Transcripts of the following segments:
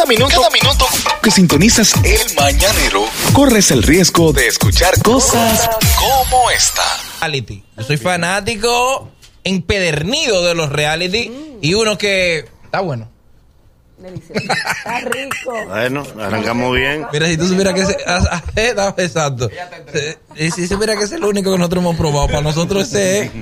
Cada minuto, cada minuto que sintonizas el mañanero, corres el riesgo de escuchar cosas como esta. reality. Yo soy fanático empedernido de los reality y uno que está bueno. Delicioso. Está rico. Bueno, arrancamos bien. Mira, si tú supieras que ese, ah, ah, eh, exacto. Eh, Y si supieras que es el único que nosotros hemos probado, para nosotros ese es.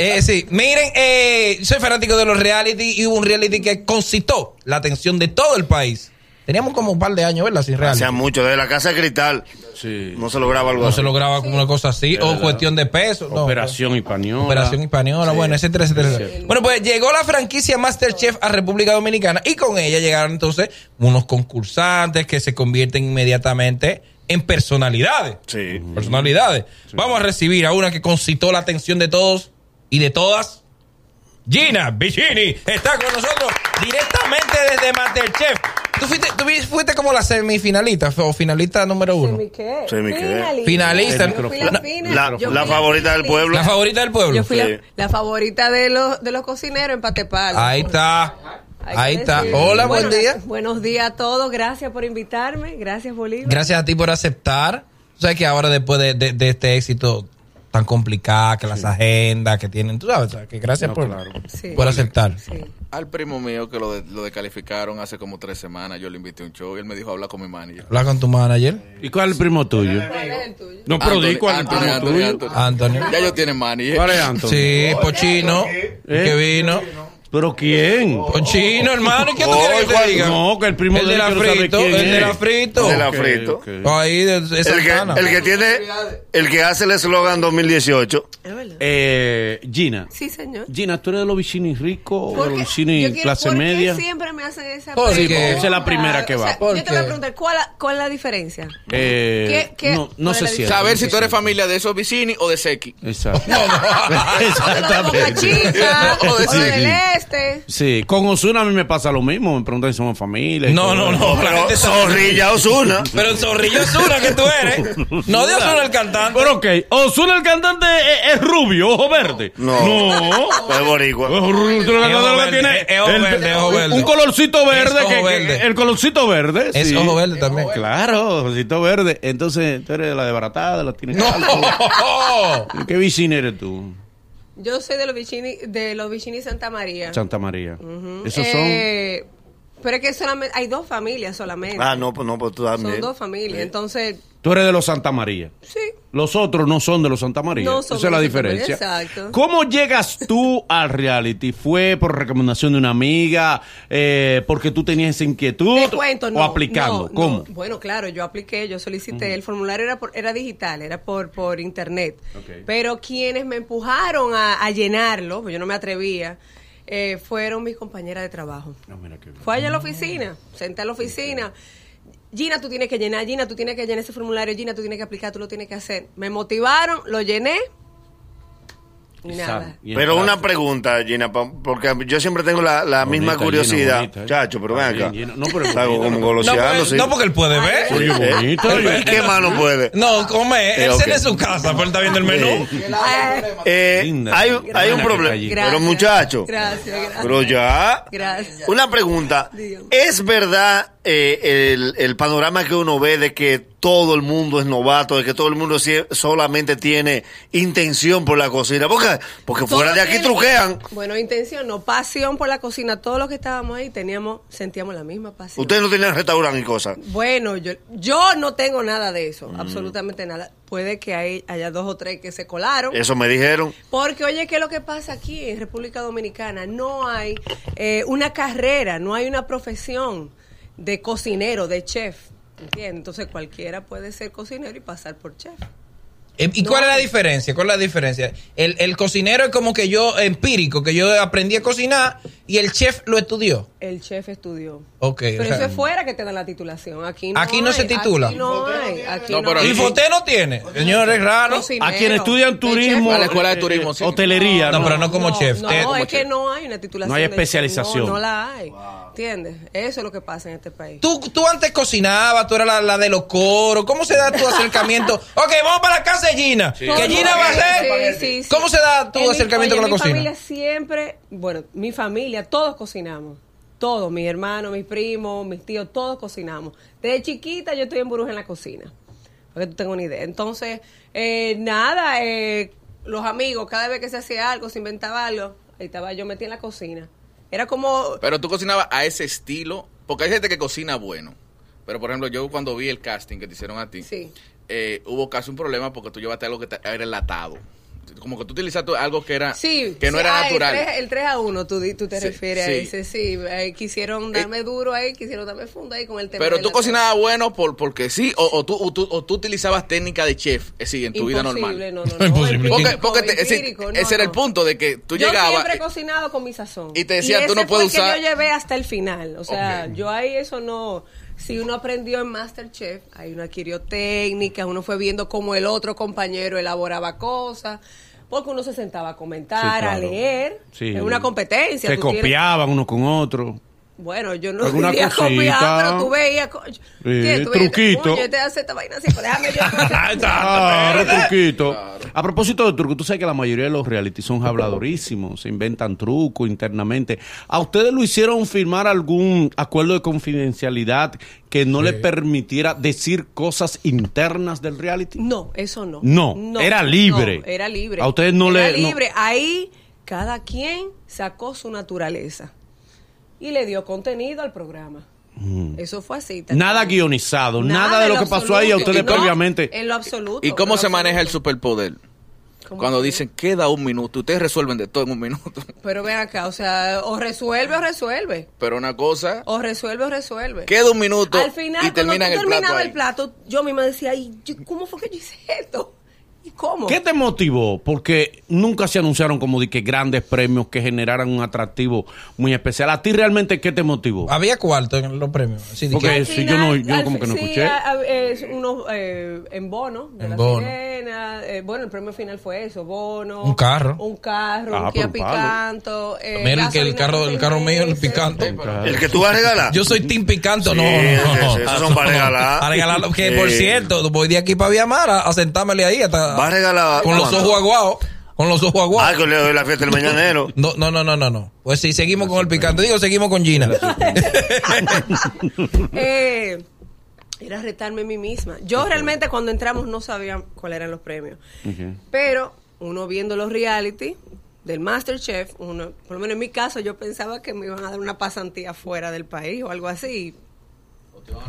Eh, sí, miren, eh, soy fanático de los reality y hubo un reality que concitó la atención de todo el país. Teníamos como un par de años, ¿verdad? Sin reality. Hacía mucho. Desde la casa de cristal Sí. no se lograba algo No así. se lograba como una cosa así, o cuestión de peso. no. Operación Española. Operación Española, bueno, etcétera, etcétera. etcétera. Bueno, pues llegó la franquicia Masterchef a República Dominicana y con ella llegaron entonces unos concursantes que se convierten inmediatamente en personalidades. Sí. Personalidades. Vamos a recibir a una que concitó la atención de todos y de todas. Gina Vicini está con nosotros directamente desde Masterchef. Tú fuiste, tú fuiste como la semifinalista o finalista número uno. ¿Semi qué? Semi qué. Finalista. Yo fui la fina. La, Yo la fui favorita del pueblo. La favorita del pueblo. Yo fui Sí. la, la favorita de los, de los cocineros en Patepalo. Ahí está. Ahí está. Hola, buen día. Buenos días a todos. Gracias por invitarme. Gracias, Bolívar. Gracias a ti por aceptar. Tú sabes que ahora después de, de- de este éxito tan complicado, que las agendas que tienen, tú sabes, o sea, que gracias No, por, claro. Sí. por aceptar. Sí. Al primo mío que lo, de- lo descalificaron hace como tres semanas, yo le invité a un show y él me dijo habla con mi manager. Habla con tu manager, ¿Y cuál es el primo tuyo? ¿Cuál es el tuyo? No, pero di cuál es el primo Anthony, tuyo. Anthony. Anthony. Ya ellos tienen manager. ¿Cuál es Anthony? Sí, Pochino, ¿Eh? que vino. ¿Pero quién? Pochino, hermano, ¿y qué tú quieres que te diga? No, que el primo el de la frito, el de la frito. El de la frito. ok. Ahí de, de El que, el que tiene, el que hace el eslogan 2018. ¿Es verdad? Eh, Gina. Sí, señor. Gina, ¿tú eres de los vicini ricos o de los yo vicini quiero- clase ¿por qué media? siempre me hacen esa Porque pregunta? esa es la primera que O sea, va. ¿Por yo te voy a preguntar, ¿cuál, cuál es la diferencia? Eh, ¿Qué- qué- no, no sé si. Saber si tú eres familia de esos vicini o de Seki. Exacto. Boca Exactamente. Chica, O o de- este. Sí, con Osuna a mí me pasa lo mismo. Me preguntan si somos familia. No, no, no. la Pero Zorrilla Osuna. Pero Zorrillo Osuna que tú eres. No de Osuna el cantante. Pero ok, Osuna el cantante es, es rubio, ojo verde. No. No. Es boricua. Tú el cantante lo que verde, tiene es ojo verde, es ojo verde. un colorcito verde. ojo que- verde. el colorcito verde. Es sí. ojo verde también. Claro, ojito verde. Entonces, tú eres de la desbaratada, la tienes No. ¿Qué vicina eres tú? Yo soy de los Vicini, de los Vicini Santa María. Santa María. Esos Eh, Pero es que solamente hay dos familias solamente. Ah, no, pues no, pues tú Son también. dos familias. Entonces, son. Tú eres de los Santa María. sí. Los otros no son de los Santa María. No Esa es la diferencia. exacto. ¿Cómo llegas tú al reality? ¿Fue por recomendación de una amiga? Eh, ¿Porque tú tenías esa inquietud? Te cuento, no. ¿O aplicando? no, ¿Cómo? no. Bueno, claro, yo apliqué, yo solicité. El formulario era, por- era digital, era por, por internet. Pero quienes me empujaron a, a llenarlo, pues yo no me atrevía, eh, fueron mis compañeras de trabajo. No, mira qué bien. Fue allá a la oficina, senté a la oficina. Gina, tú tienes que llenar, Gina, tú tienes que llenar ese formulario, Gina, tú tienes que aplicar, tú lo tienes que hacer. Me motivaron, lo llené y nada. Y Pero una pregunta, Gina, porque yo siempre tengo la, la Bonita, misma curiosidad. bonita, ¿eh? Chacho, pero ven acá. No, pero como no. No, porque, sí. no, porque él puede ver. Oye, bonito. ¿Y qué más no puede? No, come. Sí, Él ok. se en su casa, pero él está viendo el menú. Ay, Eh, Linda. hay, hay un problema. Gracias. Pero muchacho, Gracias, gracias. pero ya. Gracias. Una pregunta. Dígame. ¿Es verdad eh, el, el panorama que uno ve de que todo el mundo es novato, de que todo el mundo solamente tiene intención por la cocina? Porque, porque fuera de aquí Todos truquean. Bueno, intención, no pasión por la cocina. Todos los que estábamos ahí teníamos, sentíamos la misma pasión. Ustedes no tienen restaurante y cosas. Bueno, yo, yo no tengo nada de eso, absolutamente nada. Puede que hay, haya dos o tres que se colaron. Eso me dijeron. Porque, oye, ¿qué es lo que pasa aquí en República Dominicana? No hay eh, una carrera, no hay una profesión de cocinero, de chef. ¿Entiendes? Entonces cualquiera puede ser cocinero y pasar por chef. Eh, ¿Y cuál es la diferencia? ¿Cuál es la diferencia? El, el cocinero es como que yo, empírico, que yo aprendí a cocinar y el chef lo estudió. El chef estudió. Ok. Pero o sea, eso es fuera que te dan la titulación. Aquí no, Aquí no hay, se titula. Aquí no hay. Aquí No, no. ¿Y Foté no tiene? Señor, es raro. Cocinero. A quienes estudian turismo. A la escuela de turismo, sí. Hotelería. No, pero no como chef. No, es que no hay una titulación. No hay especialización. No, no la hay. ¿Entiendes? Eso es lo que pasa en este país. Tú, tú antes cocinabas, tú eras la, la de los coros. ¿Cómo se da tu acercamiento? ok, vamos para la casa de Gina. Que Gina va a hacer. Sí, sí, sí. ¿Cómo se da tu En mi- acercamiento oye, con la mi cocina? familia siempre, bueno, mi familia, todos cocinamos. Todos, mis hermanos, mis primos, mis tíos, todos cocinamos. Desde chiquita yo estoy en Burbuja en la cocina, para que tú tengas una idea. Entonces, eh, nada, eh, los amigos, cada vez que se hacía algo, se inventaba algo, ahí estaba yo metida en la cocina. Era como... Pero tú cocinabas a ese estilo, porque hay gente que cocina bueno. Pero, por ejemplo, yo cuando vi el casting que te hicieron a ti, Sí. eh, hubo casi un problema porque tú llevaste algo que te- era enlatado. Como que tú utilizaste algo que era Sí, que no sí, era ah, natural. El 3, el 3 a 1, tú, tú te Sí, refieres a sí. ese, sí. eh, quisieron darme duro ahí, quisieron darme funda ahí con el tema. Pero tú cocinabas bueno por, porque sí, o, o tú, o, tú, o tú utilizabas técnica de chef, es decir, en tu vida normal. Imposible, no, no, no. Imposible. Porque, porque te- es decir, empírico, no, ese era el punto de que tú yo llegabas. siempre he eh, cocinado con mi sazón. y te decían, tú ese no puedes usar- que yo llevé hasta el final. O sea, yo ahí eso no... Si uno aprendió en Masterchef, ahí uno adquirió técnicas, uno fue viendo cómo el otro compañero elaboraba cosas, porque uno se sentaba a comentar, Sí, claro. a leer. Sí. Es una competencia. Se tienes- copiaban uno con otro. Bueno, yo no Alguna diría cosita. copiar, pero tú veías, truquito. Oye, te hace esta vaina así, pues déjame yo. Claro, truquito. A propósito de truco, tú sabes que la mayoría de los reality son habladorísimos, se inventan trucos internamente. ¿A ustedes lo hicieron firmar algún acuerdo de confidencialidad que no le permitiera decir cosas internas del reality? No, eso no. No, era libre. no, era libre. A ustedes no era le- no- libre. Ahí cada quien sacó su naturaleza y le dio contenido al programa. Eso fue así. Mm. Nada guionizado, nada, de lo que pasó ahí a ustedes No, previamente. En lo absoluto. ¿Y cómo se maneja el superpoder? ¿Cómo Cuando que? dicen, queda un minuto, ustedes resuelven de todo en un minuto. Pero ven acá, o sea, o resuelve o resuelve. Pero una cosa, O resuelve o resuelve. queda un minuto Al final, y terminan cuando el tú plato terminabas ahí. el plato, yo misma decía, "Ay, yo- ¿cómo fue que yo hice esto? ¿Y cómo? ¿Qué te motivó? Porque nunca se anunciaron como de que grandes premios que generaran un atractivo muy especial. ¿A ti realmente qué te motivó? Había cuarto en los premios. Sí, Porque- si yo no- yo al como que no sí, escuché. a- a- es unos eh, en bono de En la bono. sirena. eh, bueno, el premio final fue eso, bono. Un carro. Un carro, Ah, un Kia. Picanto. eh, Mira el que el carro, el carro mío, el meses. picanto. El que tú vas a regalar. Yo soy Team Picanto, no, Sí, no, no. esos son para regalar. Para regalarlo, que por cierto, voy de aquí para Viamar a, a sentármele ahí hasta. Va a regalar. Con los ojos aguados. Con los ojos Ah, aguados. que le doy la fiesta del mañanero. No, no, no, no, no, no. Pues sí, seguimos con el picante. Digo, seguimos con Gina. Eh, era retarme a mí misma. Yo realmente cuando entramos no sabía cuáles eran los premios. Pero uno viendo los reality del Masterchef, uno, por lo menos en mi caso, yo pensaba que me iban a dar una pasantía fuera del país o algo así.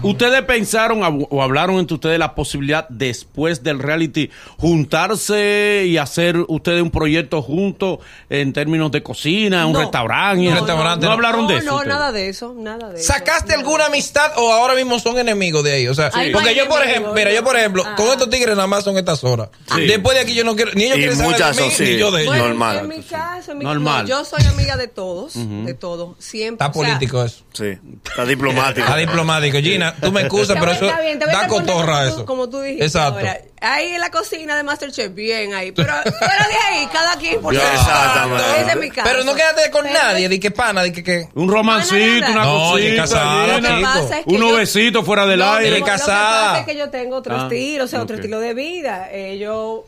¿Ustedes pensaron o hablaron entre ustedes la posibilidad después del reality juntarse y hacer ustedes un proyecto juntos en términos de cocina, un No. restaurante? Un No, restaurante, no no. hablaron de eso. No, ustedes? nada de eso, nada de eso. ¿Sacaste alguna amistad o ahora mismo son enemigos de ahí? O sea, Sí. Porque yo, por ejemplo, mira, no. yo, por ejemplo, Ah. con estos tigres nada más son estas horas. Sí. Después de aquí yo no quiero, ni ellos Y quieren saber de mí, ni yo de ellos. Bueno, Normal. En mi caso, en mi Normal. no, yo soy amiga de todos, de todos, siempre. Está o sea, político eso. Sí, está diplomático. Está diplomático. Gina, tú me excusas, pero eso está bien, te voy a da cotorra como tú- eso. Como tú dijiste Exacto. ahora. Ahí en la cocina de Masterchef, bien ahí. Pero fuera de ahí, cada quien por su exactamente. Pero no quédate con Pero- nadie, di que pana, di que que. Un romancito, No, una no, no, cosita. casada. Lo que chico. es que Unos yo- besitos fuera del No, aire. Lo que- que casada. pasa es que yo tengo otro Ah, estilo, o sea, otro ok. estilo de vida. Ellos,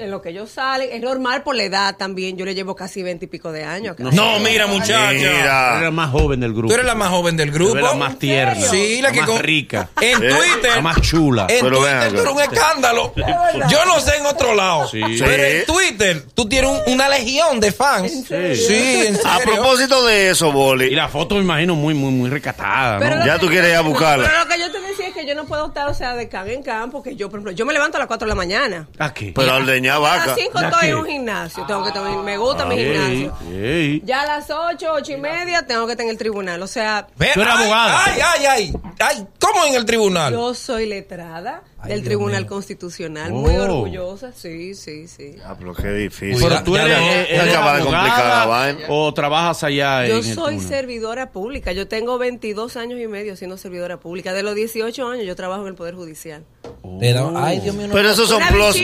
en lo que ellos salen, es normal por la edad también. Yo le llevo casi veinte y pico de años. No, mira, muchacha. Tú eres la más joven del grupo. Tú eres la más joven del Tú grupo. eres la más tierna. Sí, la, que más con- rica. En Eh, Twitter. La más chula. En Pero Twitter tú eres un escándalo. Yo no sé en otro lado. Sí. Pero en Twitter tú tienes un- una legión de fans. ¿En serio? Sí, en A serio. propósito de eso, Y Boli, la foto me imagino muy, muy, muy recatada, Ya que- tú quieres ir a buscarla. Pero lo que yo te decía es que yo no puedo estar, o sea, de can en can, porque yo, por ejemplo, yo me levanto a las 4 de la mañana. Aquí. pero al deñar A vaca. las 5 ¿Ya estoy qué? en un gimnasio. Tengo que tener, me gusta mi Ey, gimnasio. ey. Ya a las 8, 8 y media tengo que estar en el tribunal. O sea, Tú eres ay, abogada. Ay, ay, ay, ay. ¿Cómo en el tribunal? yo soy letrada Ay, del Dios Tribunal mío. Constitucional. Oh. Muy orgullosa. Sí, sí, sí. Ah, pero qué difícil. Pero tú eres, eres acaba de abogada complicar la vaina. o trabajas allá Yo en el soy tribunal? servidora pública. Yo tengo 22 años y medio siendo servidora pública. De los 18 años yo trabajo en el Poder Judicial. Le da- ay, Dios mío, no, Pero esos son plus.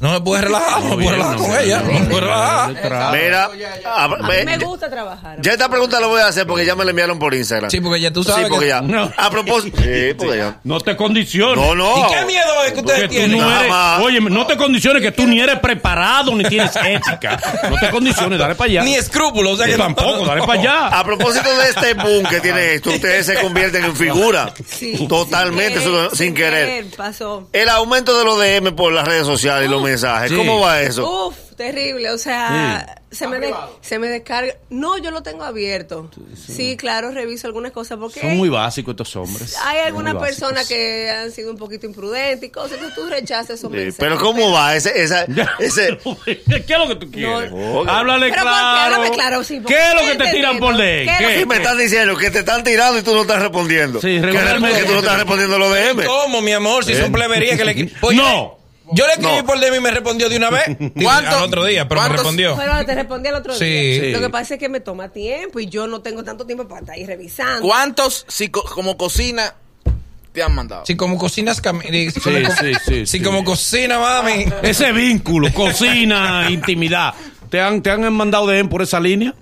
no me puedes relajar, no me puedes relajar con ella, no me puedes relajar. Mira, a- A mí me gusta trabajar. ya esta pregunta la voy a hacer porque ya me la enviaron por Instagram. Sí, porque ya tú sabes Sí, porque que- ya. No. A propósito. Sí, porque ya. No te condiciones. No, no. ¿Y qué miedo es que ustedes tienen? no eres, oye, no te condiciones que tú ni eres preparado ni tienes ética. No te condiciones, dale para allá. Ni escrúpulos, o sea que tampoco, dale para allá. A propósito de este boom que tiene esto, ustedes se convierten en figura. Sí. Totalmente, sin querer. Pasó. El aumento de los DM por las redes sociales y los mensajes. ¿cómo va eso? Uf, terrible. O sea, se, me de- se me descarga. No, yo lo tengo abierto. Sí, claro, reviso algunas cosas porque Son muy básicos estos hombres. hay algunas personas que han sido un poquito imprudentes y cosas que tú rechazas esos Sí, mensajes. pero ¿cómo va ese, esa, ese, ¿Qué es lo que tú quieres? No. Háblale Pero claro. Háblame claro, sí, ¿Qué es lo que te tiran por ley? ¿Qué es lo ¿Qué? ¿Qué me están diciendo? Que te están tirando y tú no estás respondiendo. Sí, que, regularmente- que tú no estás respondiendo los DM. ¿Cómo, mi amor? Si son pleberías que le... Pues No. Yo le escribí No. por DM y me respondió de una vez. ¿Cuánto? Al otro día, pero me respondió. Pero te respondí el otro Sí. día. Sí. Lo que pasa es que me toma tiempo y yo no tengo tanto tiempo para estar ahí revisando. ¿Cuántos, si co- como cocina, te han mandado? Si como cocinas... Si, Sí, como, sí, sí, si sí. como cocina, mami... Ese vínculo, cocina, intimidad. ¿Te han, ¿Te han mandado de él por esa línea?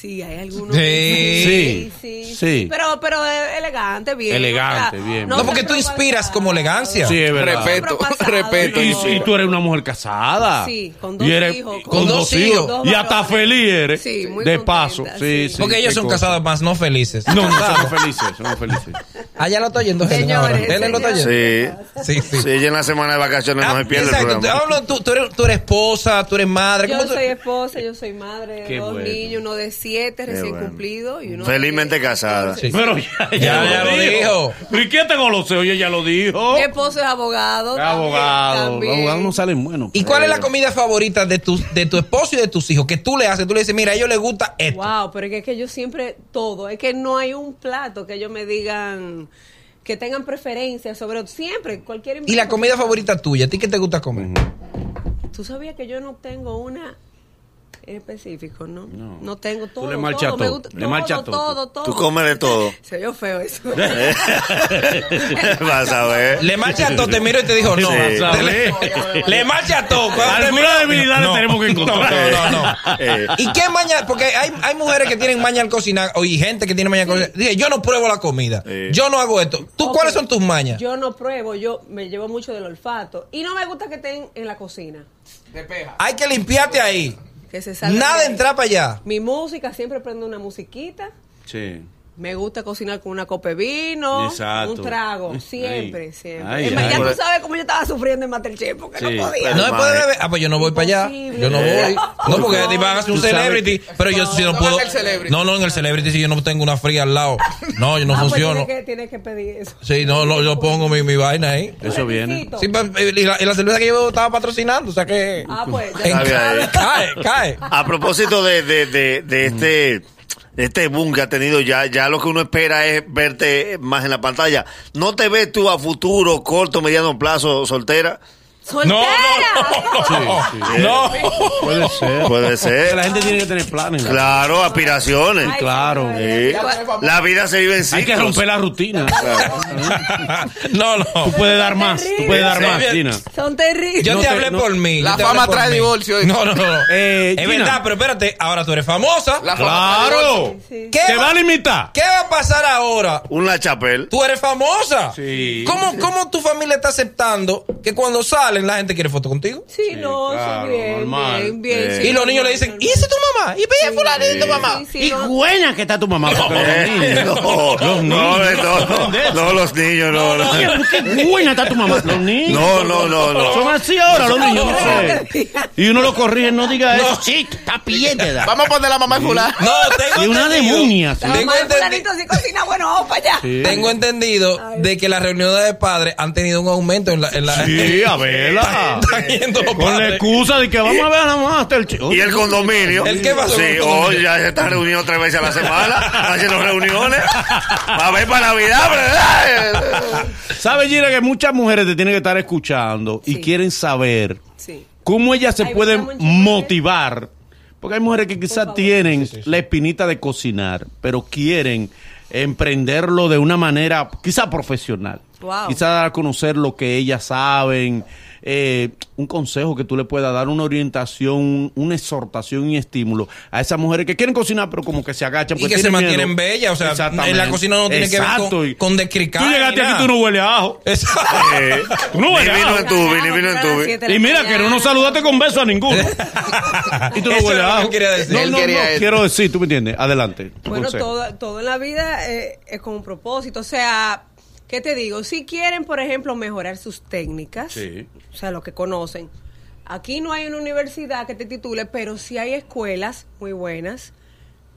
Sí, hay algunos. Sí. Sí, sí. Pero, pero e-, elegante, bien. Elegante, bien. No, porque tú inspiras como elegancia. Sí, es verdad. Respeto, respeto. Y, y, tú eres una mujer casada. Sí, con dos hijos. Con, con, dos hijos. y hasta feliz eres. Sí, muy De contenta, paso. Sí, sí. Porque ellos son cosa. casados más, no felices. No, no son felices, son felices. Allá lo estoy oyendo, señores. Él lo está oyendo. Sí. Sí, sí. ella en la semana de vacaciones ah, ah, no se pierde el programa. Tú, tú, eres, esposa, tú eres madre. Yo soy esposa, yo soy madre. Dos niños, no decía 37, recién cumplido. Y uno Felizmente casada. Pero ya, lo, dijo. ¿Y qué te goloseo? Oye, ya lo dijo. Mi esposo es abogado. También, abogado. Los abogados no salen buenos. ¿Y cuál es la comida favorita de tu, de tu esposo y de tus hijos? Que tú le haces, tú le dices, mira, a ellos les gusta esto. Wow, pero es que yo siempre todo. Es que no hay un plato que ellos me digan que tengan preferencia sobre siempre cualquier ¿Y la comida favorita tuya? ¿A ti qué te gusta comer? ¿Tú sabías que yo no tengo una en específico, ¿no? No. No, tengo todo. le marchas todo, me todo, gusta- le todo, marchas todo. todo, todo. Tú comes de todo. Se oyó feo eso. Vas a ver. Le marcha todo, te miro y te dijo, no. Sí. Le, le marcha todo. Cuando te Alguna miro- debilidad le No. tenemos que encontrar. No, no, no. no. Eh, ¿Y qué maña? Porque hay, hay mujeres que tienen maña al cocinar, o y gente que tiene maña al cocinar. Dije, yo no pruebo la comida. Sí. Yo no hago esto. ¿Tú cuáles son tus mañas? Yo no pruebo, yo me llevo mucho del olfato. Y no me gusta que estén en la cocina. Hay que limpiarte ahí. Que se salgan Nada entrar para allá. Mi música, siempre prendo una musiquita. Sí. Me gusta cocinar con una copa de vino, Exacto. un trago, Ay. siempre, siempre. Ay, más, ay. ya tú sabes cómo yo estaba sufriendo en Masterchef porque Sí. no podía. No puede Imagínate. beber. Ah, pues yo no voy para allá. Yo no voy. No, porque No. te van a hacer un sabes celebrity. Pero yo si no No, puedo. No, no, en el celebrity si yo no tengo una fría al lado. No, yo no Ah, pues funciono. tienes que, tienes que pedir eso. Sí, no, no, yo pongo mi, mi vaina ahí. Eso viene. Requisito. Sí, pues, y la, y la cerveza que yo estaba patrocinando, o sea que. Ah, pues. ya en- bien cae, cae. A propósito de, de, de, de este de este boom que ha tenido ya, ya lo que uno espera es verte más en la pantalla. ¿No te ves tú a futuro, corto, mediano plazo, soltera? No, ¡Soltera! no, no. no. Puede ser. Puede Que ser. la gente tiene que tener planes. ¿no? Claro, aspiraciones. Ay, Claro. Sí. La vida se vive en Hay que ciclos. romper la rutina. No, no. Tú puedes dar más. Tú puedes dar más. Gina. Son terribles. Yo No te hablé no. por mí. La fama trae divorcio. No, no, no. Eh, es Gina. verdad, pero espérate, ahora tú eres famosa. La fama. Claro. Sí. ¿Qué Te va- a limitar. ¿Qué va a pasar ahora? Una chapel. Tú eres famosa. Sí. ¿Cómo, ¿Cómo tu familia está aceptando que cuando salen la gente quiere foto contigo? Sí, no, claro, sí, bien, normal. bien, bien. Eh. sí, y los niños le dicen, ¿y ese es tu mamá? ¿Y ve fulano y tu mamá? sí, sí, Y no. buena que está tu mamá. Eh, no, no, no, no, no, los niños, no, no. Qué buena está tu mamá. Los niños. No, no, no, no. Son así ahora los niños, no no, sé. Y uno lo corrige, no diga eso. Sí, está piedra. Vamos a poner la mamá de fulano. No, tengo Y una entendido- demonia, Tengo, mamá de entendi- fulanito sí cocina, bueno, vamos para allá. Sí. tengo entendido de que las reuniones de padres han tenido un aumento en la... Sí, a verla. Están yendo los Con la padres. excusa de que vamos a ver a la Master. Y el condominio. ¿El qué pasó Sí, el condominio? hoy ya se están reuniendo tres veces a la semana, haciendo reuniones. A ver para Navidad, ¿verdad? ¿Sabe, Gira, que muchas mujeres te tienen que estar escuchando y Sí. quieren saber Sí. cómo ellas se Ay, pueden motivar? Porque hay mujeres que quizás favor. tienen la espinita de cocinar, pero quieren emprenderlo de una manera quizá profesional. Wow. Quizás dar a conocer lo que ellas saben, eh, un consejo que tú le puedas dar, una orientación, una exhortación y estímulo a esas mujeres que quieren cocinar, pero como que se agachan. Y porque que se tienen mantienen miedo. bellas, o sea, Exactamente. en la cocina no tiene que ver con, con descricar. Tú llegaste aquí, tú no hueles a ajo. Exacto. Eh, Tú no hueles a ajo. en tubi, ni vino en tubi. Y mira que no saludaste con beso a ninguno. y tú no hueles a ajo. quería decir. No, no, quería no, eso. quiero decir, tú me entiendes. Adelante. tu Bueno, todo, todo en la vida eh, es con un propósito. O sea, ¿qué te digo? Si quieren, por ejemplo, mejorar sus técnicas, Sí. o sea, lo que conocen. Aquí no hay una universidad que te titule, pero sí hay escuelas muy buenas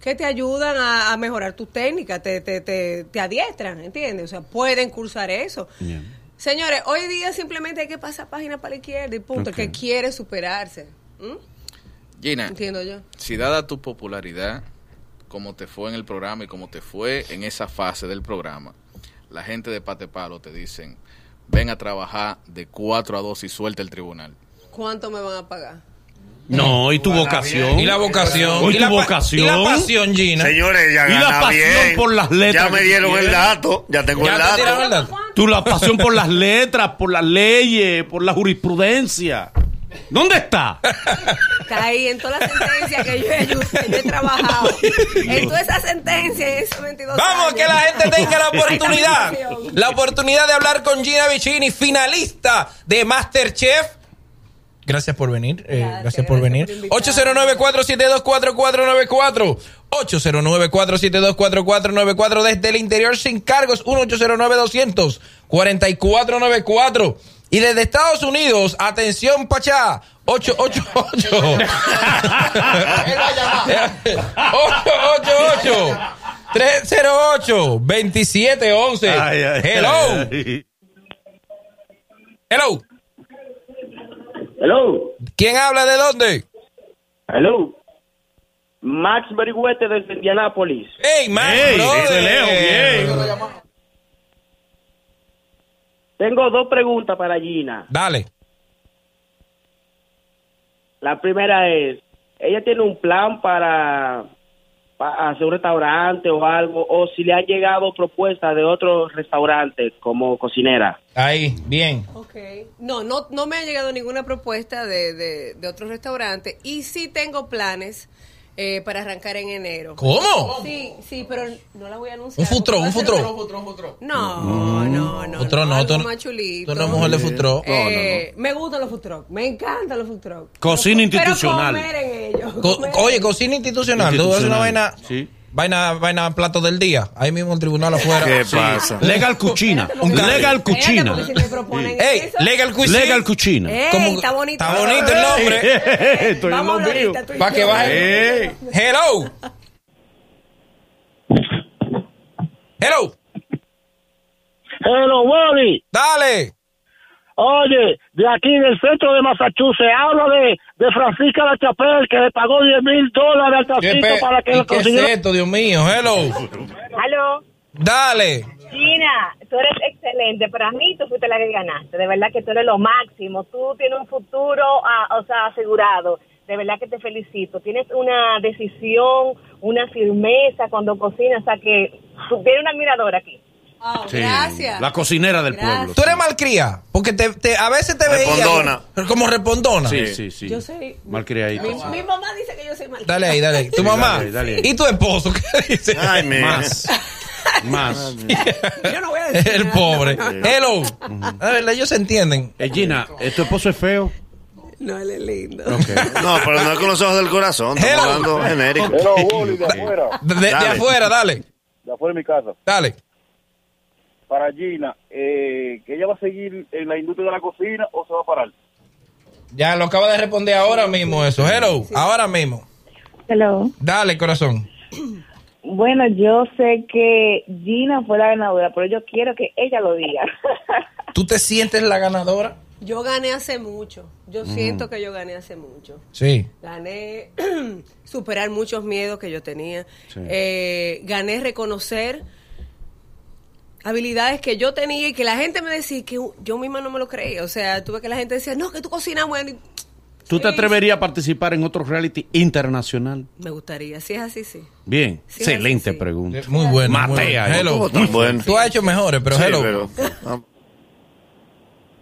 que te ayudan a, a mejorar tus técnicas, te, te, te, te adiestran, ¿entiendes? O sea, pueden cursar eso. Bien. Señores, hoy día simplemente hay que pasar página para la izquierda y punto. El que quiere superarse. ¿Mm? Gina, Entiendo yo. si dada tu popularidad, como te fue en el programa y como te fue en esa fase del programa, la gente de Patepalo te dicen, ven a trabajar de 4 a 2 y suelta el tribunal. ¿Cuánto me van a pagar? No, y tu vocación. Y la vocación. Y, la tu pa- vocación. y la pasión, Gina. Señores, ya Y la pasión bien. por las letras Ya me dieron el dato. Ya tengo Ya el te tiraron el dato. dato. Tú la pasión por las letras, por las leyes, por la jurisprudencia. ¿Dónde está? Está ahí en todas las sentencias que yo he, que yo he trabajado. En todas esas sentencias, en esos 22 Vamos, años. que la gente tenga la oportunidad. La oportunidad de hablar con Gina Vicini, finalista de Masterchef. Gracias por venir. eh, gracias, Gracias, por venir. por invitarme. 809-472-4494. 809-472-4494 desde el interior sin cargos. 1-809-200-4494. Y desde Estados Unidos, atención, Pachá. 888. 888 308 2711. Ay, ay, Hello. ay. Hello. Hello, ¿Quién habla de dónde? hello. Max Berigüete desde Indianápolis. Hey, man. Ey, brother. ese Leo, bien. Tengo dos preguntas para Gina. Dale. La primera es, ¿ella tiene un plan para, para hacer un restaurante o algo? ¿O si le han llegado propuestas de otros restaurantes como cocinera? Ahí, bien. Ok. No, no, no me ha llegado ninguna propuesta de, de, de otro restaurante. Y sí tengo planes eh, para arrancar en enero. ¿Cómo? Sí, sí, pero no la voy a anunciar. Un futuro, un a futuro. No, no, no. Futuro no, algo tú no- más chulito. tú no eres mujer de futuro. Eh, Me gustan los truck, me encantan los truck. Cocina Pero institucional. comer en ellos. Co- comer oye, cocina institucional. Tú haces una Institucional. vaina. Sí. Vaina, vaina, plato del día. Ahí mismo en el tribunal afuera. ¿Qué Sí. pasa? Legal Cuchina. Un legal Cuchina. Ey, legal cuisine. Legal Cuchina. Está bonito. Está bonito el nombre. Estoy en Vamos lo tú y Para que baje. Hello. Hello. Hello, Wally. Dale. Oye, de aquí del centro de Massachusetts, hablo de, de Francisca La Chapelle, que le pagó 10 mil dólares al ¿Qué, tacito pe- para que ¿Y lo qué es consiguiera. esto, Dios mío? Hello. Aló, Dale. Gina, tú eres excelente. Para mí, tú fuiste la que ganaste. De verdad que tú eres lo máximo. Tú tienes un futuro, ah, o sea, asegurado. De verdad que te felicito. Tienes una decisión, una firmeza cuando cocinas. O sea, que tú tienes una admiradora aquí. Ah, Sí, Gracias. La cocinera del Gracias. pueblo. Tú eres malcría, porque te, te- a veces te veía Respondona. como- como respondona. Sí, sí, sí. Yo soy. Malcriadita. Mi, mi mamá dice que yo soy mal. Dale ahí, dale ahí. Tu Sí, mamá. dale, dale. ¿Y tu esposo qué dice? Ay, mira. Más. Más. Yo no voy a decir El nada. pobre. Hello. La verdad, ellos se entienden. Eh, Gina, ¿eh, ¿tu esposo es feo? No, él es lindo. Ok. No, pero no es con los ojos del corazón. Estamos hablando genérico. Hello, Wally, de afuera, De, de Dale. afuera, dale. de afuera de mi casa. Dale. Para Gina, eh, que ella va a seguir en la industria de la cocina o se va a parar. Ya lo acaba de responder ahora mismo eso. Hello. Ahora mismo. Hello. Dale, corazón. Bueno, yo sé que Gina fue la ganadora, pero yo quiero que ella lo diga. ¿Tú te sientes la ganadora? Yo gané hace mucho. Yo siento que yo gané hace mucho. Sí. Gané superar muchos miedos que yo tenía. Sí. Eh, gané reconocer habilidades que yo tenía y que la gente me decía que yo misma no me lo creía. O sea, tuve que la gente decía, no, que tú cocinas bueno. ¿Tú te atreverías a participar en otro reality internacional? me gustaría. Si es así, sí. Bien. Sí, Excelente sí. pregunta. Muy bueno. Matea muy bueno. Hello. Tan bueno. Tú has hecho mejores, pero Sí, hello. pero- ah,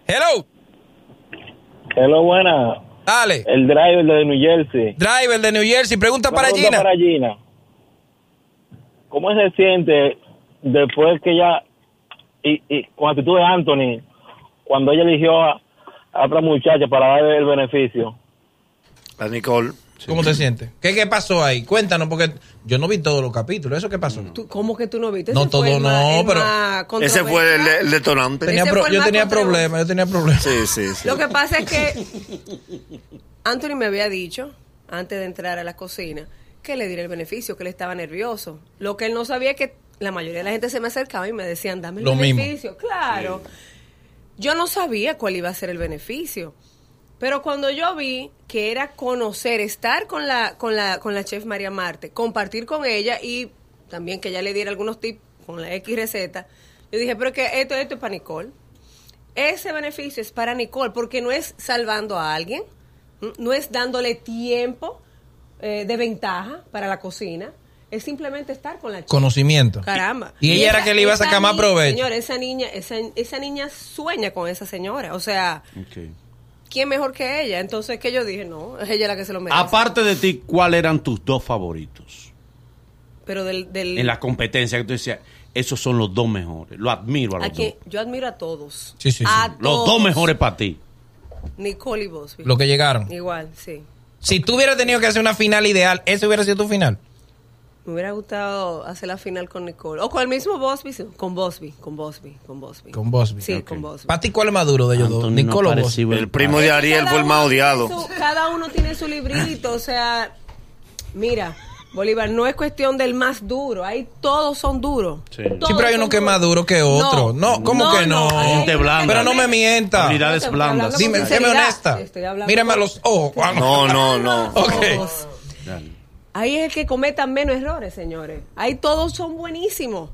Hello. Hello, buena. Dale. El driver de New Jersey. Driver de New Jersey, pregunta para pregunta Gina. para Gina. ¿Cómo se siente después que ella, y, y con actitud de Anthony, cuando ella eligió a, a otra muchacha para darle el beneficio? La Nicole. ¿Cómo te sientes? ¿Qué, ¿Qué pasó ahí? Cuéntanos, porque yo no vi todos los capítulos. ¿Eso qué pasó? ¿Tú- ¿Cómo que tú no viste? No Ese todo, fue el no, el pero- Ese fue el, el detonante. Tenía Ese pro- fue el yo tenía problemas, yo tenía problemas. Sí, sí, sí. Lo que pasa es que Anthony me había dicho, antes de entrar a la cocina, que le diera el beneficio, que él estaba nervioso. Lo que él no sabía es que la mayoría de la gente se me acercaba y me decían, dame el Lo mismo. beneficio. Claro. Yo no sabía cuál iba a ser el beneficio. Pero cuando yo vi que era conocer, estar con la, con la, con la chef María Marte, compartir con ella y también que ella le diera algunos tips con la X receta, yo dije, pero que esto, esto es para Nicole. Ese beneficio es para Nicole porque no es salvando a alguien, no es dándole tiempo eh, de ventaja para la cocina, es simplemente estar con la chica. Conocimiento. Caramba. Y ella era que le iba a esa sacar más provecho. Señor, esa niña, esa, esa niña sueña con esa señora. O sea. ¿quién mejor que ella? Entonces, que yo dije, no, es ella la que se lo merece. Aparte de ti, ¿cuáles eran tus dos favoritos? Pero del... del En la competencia que tú decías, esos son los dos mejores. Lo admiro a los a dos. yo admiro a todos. Sí, sí, sí. A Los dos mejores para ti. Nicole y Bosby. Lo que llegaron. Igual, sí. Si tú hubieras tenido que hacer una final ideal, ¿ese hubiera sido tu final? Me hubiera gustado hacer la final con Nicole. O con el mismo Bosby, sí, con Bosby, con Bosby, con Bosby. Con Bosby. Sí, con Bosby. ¿Para ti cuál es más duro de ellos dos? No ¿Nicole o parecía Bosby? El primo de Ariel fue el más odiado. su- cada uno tiene su librito, o sea, mira, Bolívar, no es cuestión del más duro, ahí todos son duros. Sí. Todos Sí, pero hay uno que es más duro que otro. No, ¿cómo No, que no? no, Gente blanda. Pero no me mienta. Habilidades No blandas. Dime, séme honesta. Mírame a los ojos. No, no, no. Ok. Todos. Ahí es el que cometan menos errores, señores. Ahí todos son buenísimos.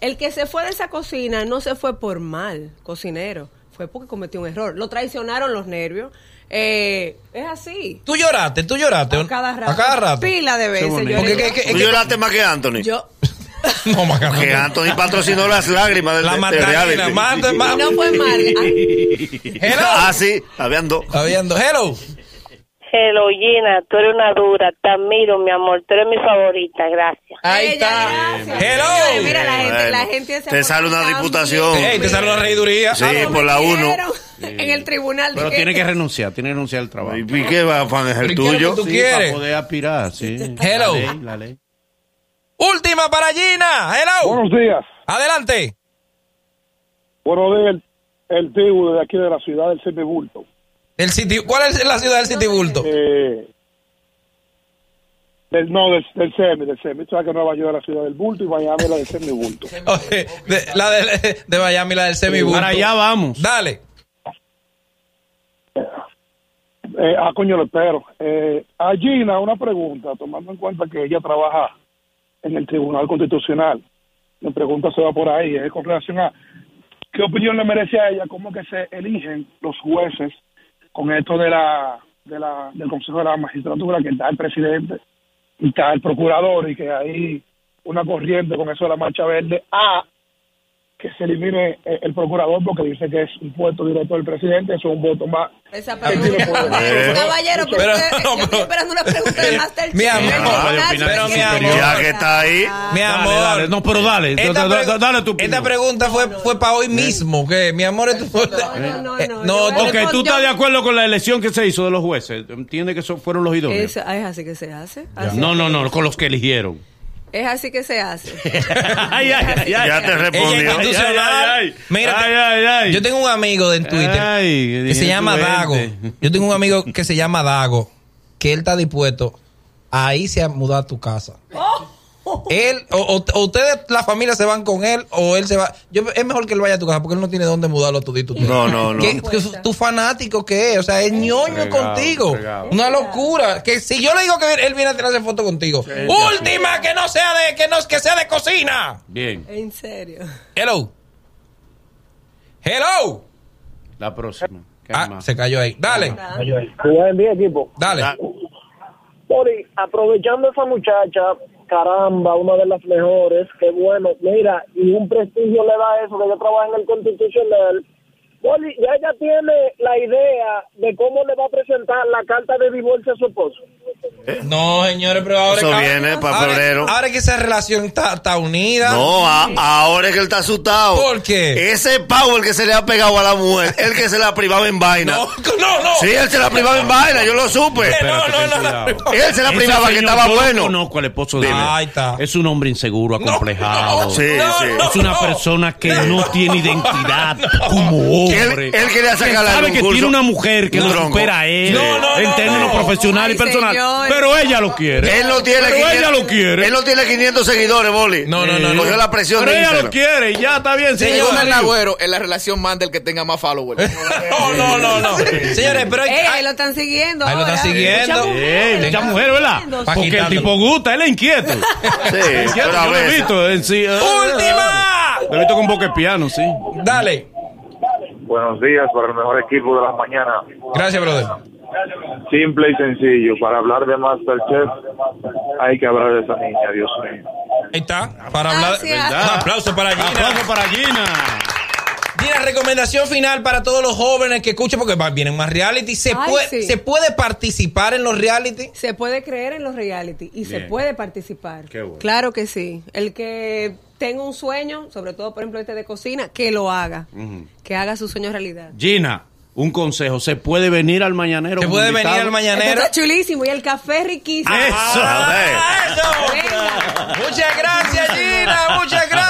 El que se fue de esa cocina no se fue por mal, cocinero. Fue porque cometió un error. Lo traicionaron los nervios. Eh, es así. Tú lloraste, tú lloraste. A cada rato. A cada rato. Pila de veces. Porque que- que- Tú lloraste más que Anthony. Yo, No, Macarena. Que Anthony patrocinó las lágrimas del La de- de no fue mal. Ay, Hello. Ah, sí, habían dos. Está viendo. Hello. Hello, Gina, tú eres una dura, te admiro, mi amor, tú eres mi favorita, gracias. Ahí está. gracias. Hello. Señores, Mira, la gente, la gente se te sale una diputación. bien. Ey, te sale una reiduría. Sí, Ah, por la me uno. dieron En el tribunal. Pero tiene que renunciar, tiene que renunciar al trabajo. ¿Y qué va, Juan? ¿Es el ¿Pero qué es lo tuyo? tú Sí, quieres? para poder aspirar, sí. Hello. La ley, la ley. Última para Gina. Hello. Buenos días. Adelante. Buenos días, el, el tribu de aquí de la ciudad del Semibulto. El sitio, ¿Cuál es la ciudad del Citibulto? Eh, del, no, del, del Semi, del Semi. Tú sabes que Nueva York es la ciudad del Bulto y Miami es la del Semibulto. Oye, de- la de, de Miami, la del semibulto. Para allá vamos. Dale. Eh, ah, coño, lo espero. Eh, a Gina, una pregunta, tomando en cuenta que ella trabaja en el Tribunal Constitucional. Mi pregunta se va por ahí, es con relación a qué opinión le merece a ella, cómo que se eligen los jueces con esto de la, de la del Consejo de la Magistratura, que está el presidente y está el procurador, y que hay una corriente con eso de la marcha verde, a que se elimine eh, el procurador porque dice que es un puesto directo del presidente, eso es un voto más Esa pregunta. poder. Caballero, pero, no, estoy esperando una pregunta de Master Mi amor, pero mi amor. Ya que está ahí. Mi Dale, amor. dale. No, pero dale. Esta, Da- da- pregu- dale tu esta pregunta fue, fue para hoy mismo. que Mi amor, fue. no, no, Eh, no, no, voy Ok, tú estás de acuerdo con la elección que se hizo de los jueces. ¿Entiendes que fueron los idóneos? Es, es así que se hace. Así- No, no, no, con los que eligieron. Es así que se hace. ay, ay, ay, ay. Ya te respondió. institucional. Ay, ay, ay. Mira, Ay, ay, ay. yo tengo un amigo en Twitter Ay, que se llama Dago. Yo tengo un amigo que se llama Dago, que él está dispuesto a irse a mudar a tu casa. Él, o, o- o ustedes, la familia, se van con él, o él se va. Yo, es mejor que él vaya a tu casa porque él no tiene dónde mudarlo a tu No, no, no. Tu fanático que es, o sea, es ñoño contigo. Una locura. Que si yo le digo que él viene a tirarse foto contigo, última que no sea de, que no, que sea de cocina. Bien, En serio. Hello. Hello. la próxima. ¿Qué Ah, más? se cayó ahí. Dale, Buen día, equipo. dale. Poli, aprovechando esa muchacha, caramba, una de las mejores, qué bueno. Mira, y un prestigio le da eso, que yo trabajo en el Constitucional, Boli, ya ella tiene la idea de cómo le va a presentar la carta de divorcio a su esposo. No, señores, pero ahora Eso que- viene para ahora- febrero. Ahora que esa relación está, está unida. No, a- ahora es que él está asustado. ¿Por qué? Ese power que se le ha pegado a la mujer, el que se la privaba en vaina. No, no, no. Sí, él se la privaba en vaina, yo lo supe. no, no, no, no. Él se la privaba que estaba bueno. conozco al esposo de Dime. él. Ahí está. Es un hombre inseguro, acomplejado. no, Sí, no, sí. Es una no. persona que no tiene identidad como hombre. Él- él quería sacarla Que sabe que tiene una mujer que lo tronco. supera a él No, no, en no, términos no. profesional y personal. señor. Pero ella lo quiere. Él no tiene Pero 500 ella lo quiere. Él no tiene 500 seguidores, Boli. No, no, no, no. Cogió la presión Pero de ella lo quiere y ya está bien. digo. agüero, en la relación manda el que tenga más followers. No, no, no, no. Señores, pero hay, ahí lo están siguiendo. Ahí lo están siguiendo. Mucha mujer, ¿verdad? Porque el tipo gusta, él es inquieto. Sí, Inquieto, pero a sí. eh, ¡Última! Lo he visto con boca de piano, sí. Dale. Buenos días para el mejor equipo de las mañanas. Gracias, brother. Simple y sencillo. Para hablar de Masterchef hay que hablar de esa niña, Dios mío. Ahí está. Para hablar. Un aplauso para Gina. Aplauso para Gina. Gina, recomendación final para todos los jóvenes que escuchen, porque vienen más reality. ¿Se, Ay, puede, sí. ¿Se puede participar en los reality? Se puede creer en los reality y se puede participar. Qué bueno. Claro que sí. El que tenga un sueño, sobre todo por ejemplo este de cocina, que lo haga. Que haga su sueño realidad. Gina, un consejo. ¿Se puede venir al mañanero? ¿Se puede venir al mañanero? está chulísimo y el café riquísimo. Eso. Ah, eso. Venga. Muchas gracias, Gina. Muchas gracias.